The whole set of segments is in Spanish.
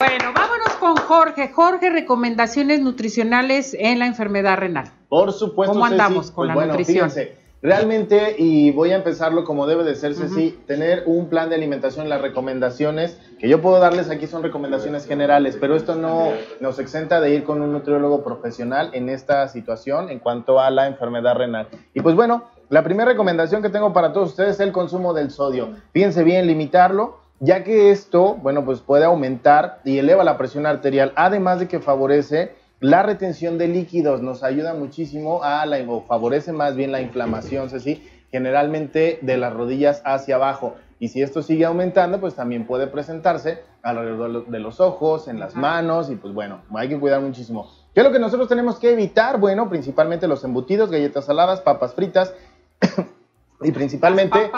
Bueno, vámonos con Jorge. Jorge, recomendaciones nutricionales en la enfermedad renal. Por supuesto. ¿Cómo andamos con pues la bueno, nutrición? Fíjense, realmente, y voy a empezarlo como debe de ser, Ceci, tener un plan de alimentación, las recomendaciones que yo puedo darles aquí son recomendaciones generales, pero esto no nos exenta de ir con un nutriólogo profesional en esta situación en cuanto a la enfermedad renal. Y pues bueno, la primera recomendación que tengo para todos ustedes es el consumo del sodio. Fíjense bien, limitarlo ya que esto, bueno, pues puede aumentar y eleva la presión arterial, además de que favorece la retención de líquidos, nos ayuda muchísimo a la, o favorece más bien la inflamación, ¿sí? generalmente de las rodillas hacia abajo. Y si esto sigue aumentando, pues también puede presentarse alrededor de los ojos, en las manos, y pues bueno, hay que cuidar muchísimo. ¿Qué es lo que nosotros tenemos que evitar? Bueno, principalmente los embutidos, galletas saladas, papas fritas, y principalmente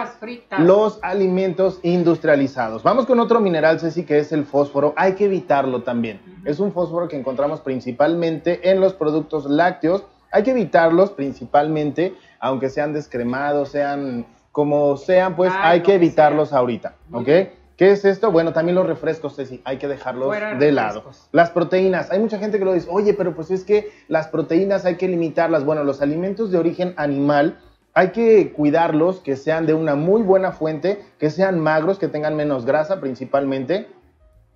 los alimentos industrializados. Vamos con otro mineral, Ceci, que es el fósforo. Hay que evitarlo también. Es un fósforo que encontramos principalmente en los productos lácteos. Hay que evitarlos principalmente, aunque sean descremados, sean como sean, pues hay que evitarlos sea. ahorita, ¿ok? ¿Qué es esto? Bueno, también los refrescos, Ceci, hay que dejarlos Fuera de lado. Las proteínas, hay mucha gente que lo dice, oye, pero pues es que las proteínas hay que limitarlas. Bueno, los alimentos de origen animal hay que cuidarlos, que sean de una muy buena fuente, que sean magros, que tengan menos grasa principalmente.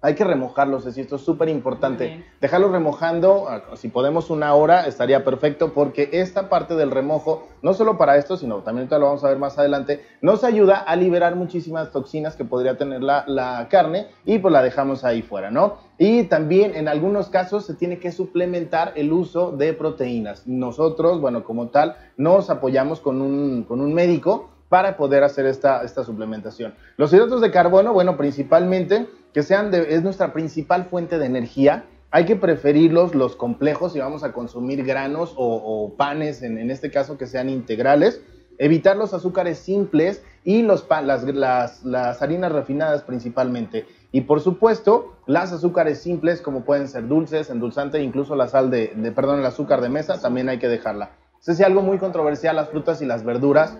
Hay que remojarlos, es esto es súper importante. Dejarlos remojando, ah, si podemos una hora, estaría perfecto, porque esta parte del remojo, no solo para esto, sino también lo vamos a ver más adelante, nos ayuda a liberar muchísimas toxinas que podría tener la, la carne y pues la dejamos ahí fuera, ¿no? Y también en algunos casos se tiene que suplementar el uso de proteínas. Nosotros, bueno, como tal, nos apoyamos con un, con un médico para poder hacer esta, esta suplementación. Los hidratos de carbono, bueno, principalmente que sean es nuestra principal fuente de energía. Hay que preferirlos los complejos si vamos a consumir granos o, panes, en, en este caso que sean integrales. Evitar los azúcares simples y los las, las, harinas refinadas principalmente. Y por supuesto, las azúcares simples como pueden ser dulces, endulzante, incluso la sal de, de perdón, el azúcar de mesa, también hay que dejarla. Eso es algo muy controversial, las frutas y las verduras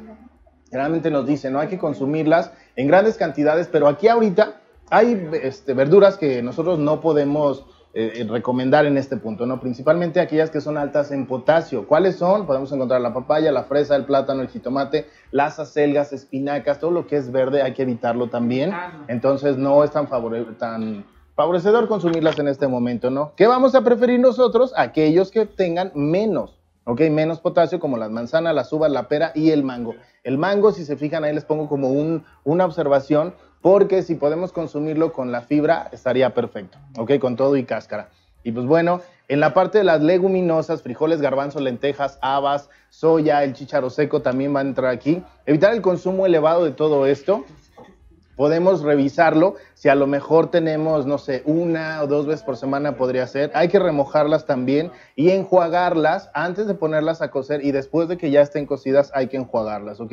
generalmente nos dicen, no hay que consumirlas en grandes cantidades, pero aquí ahorita hay este, verduras que nosotros no podemos eh, recomendar en este punto, ¿no? Principalmente aquellas que son altas en potasio. ¿Cuáles son? Podemos encontrar la papaya, la fresa, el plátano, el jitomate, las acelgas, espinacas, todo lo que es verde hay que evitarlo también. Entonces no es tan, favore- tan favorecedor consumirlas en este momento, ¿no? ¿Qué vamos a preferir nosotros? Aquellos que tengan menos, ¿ok? Menos potasio como las manzanas, las uvas, la pera y el mango. El mango, si se fijan ahí les pongo como un, una observación, porque si podemos consumirlo con la fibra estaría perfecto, ¿ok? Con todo y cáscara. Y pues bueno, en la parte de las leguminosas, frijoles, garbanzos, lentejas, habas, soya, el chícharo seco también va a entrar aquí. Evitar el consumo elevado de todo esto podemos revisarlo. Si a lo mejor tenemos, no sé, una o dos veces por semana podría ser. Hay que remojarlas también y enjuagarlas antes de ponerlas a cocer y después de que ya estén cocidas hay que enjuagarlas, ¿ok?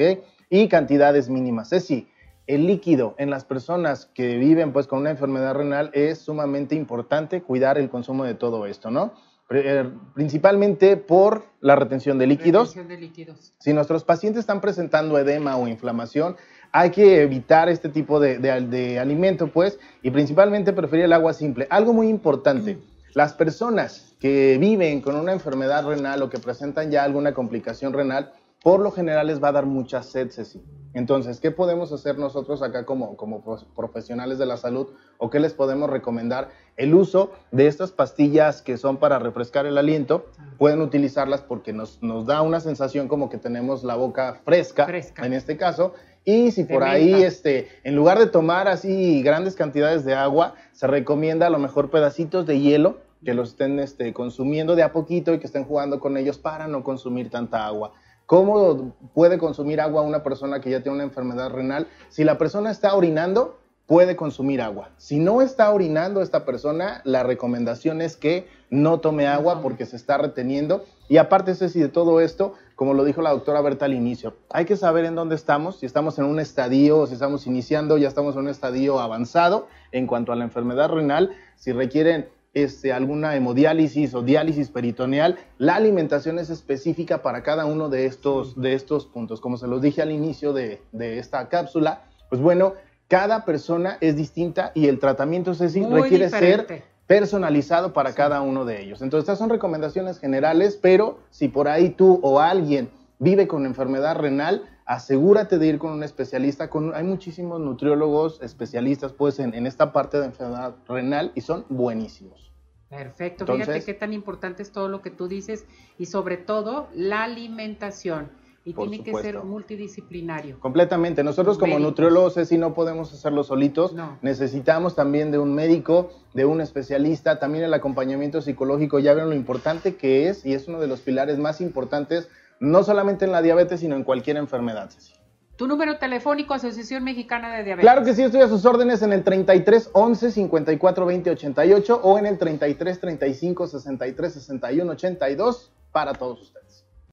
Y cantidades mínimas. Decir, el líquido en las personas que viven pues con una enfermedad renal es sumamente importante cuidar el consumo de todo esto, ¿no? Eh, Principalmente por la retención de líquidos. Retención de líquidos. Si nuestros pacientes están presentando edema o inflamación, hay que evitar este tipo de, de- de alimento, pues, y principalmente preferir el agua simple. Algo muy importante, las personas que viven con una enfermedad renal o que presentan ya alguna complicación renal, por lo general les va a dar mucha sed, Ceci. Entonces, ¿qué podemos hacer nosotros acá como, como profesionales de la salud o qué les podemos recomendar? El uso de estas pastillas que son para refrescar el aliento, pueden utilizarlas porque nos, nos da una sensación como que tenemos la boca fresca, Fresca. en este caso. Y si por ahí, este, en lugar de tomar así grandes cantidades de agua, se recomienda a lo mejor pedacitos de hielo que los estén este, consumiendo de a poquito y que estén jugando con ellos para no consumir tanta agua. ¿Cómo puede consumir agua una persona que ya tiene una enfermedad renal? Si la persona está orinando, puede consumir agua. Si no está orinando esta persona, la recomendación es que no tome agua porque se está reteniendo. Y aparte, Ceci, de todo esto, como lo dijo la doctora Berta al inicio, hay que saber en dónde estamos, si estamos en un estadio, si estamos iniciando, ya estamos en un estadio avanzado en cuanto a la enfermedad renal, si requieren este, alguna hemodiálisis o diálisis peritoneal, la alimentación es específica para cada uno de estos, de estos puntos. Como se los dije al inicio de, de esta cápsula, pues bueno, cada persona es distinta y el tratamiento, Ceci, requiere ser personalizado para cada uno de ellos. Entonces, estas son recomendaciones generales, pero si por ahí tú o alguien vive con enfermedad renal, asegúrate de ir con un especialista. Con, hay muchísimos nutriólogos especialistas pues, en, esta parte de enfermedad renal y son buenísimos. Perfecto, fíjate qué tan importante es todo lo que tú dices y sobre todo la alimentación. Y tiene que ser multidisciplinario. Completamente. Nosotros como nutriólogos, si no podemos hacerlo solitos. Necesitamos también de un médico, de un especialista, también el acompañamiento psicológico. Ya ven lo importante que es y es uno de los pilares más importantes no solamente en la diabetes, sino en cualquier enfermedad. Tu número telefónico, Asociación Mexicana de Diabetes. Claro que sí, estoy a sus órdenes en el 33 11 54 20 88 o en el 33 35 63 61 82 para todos ustedes.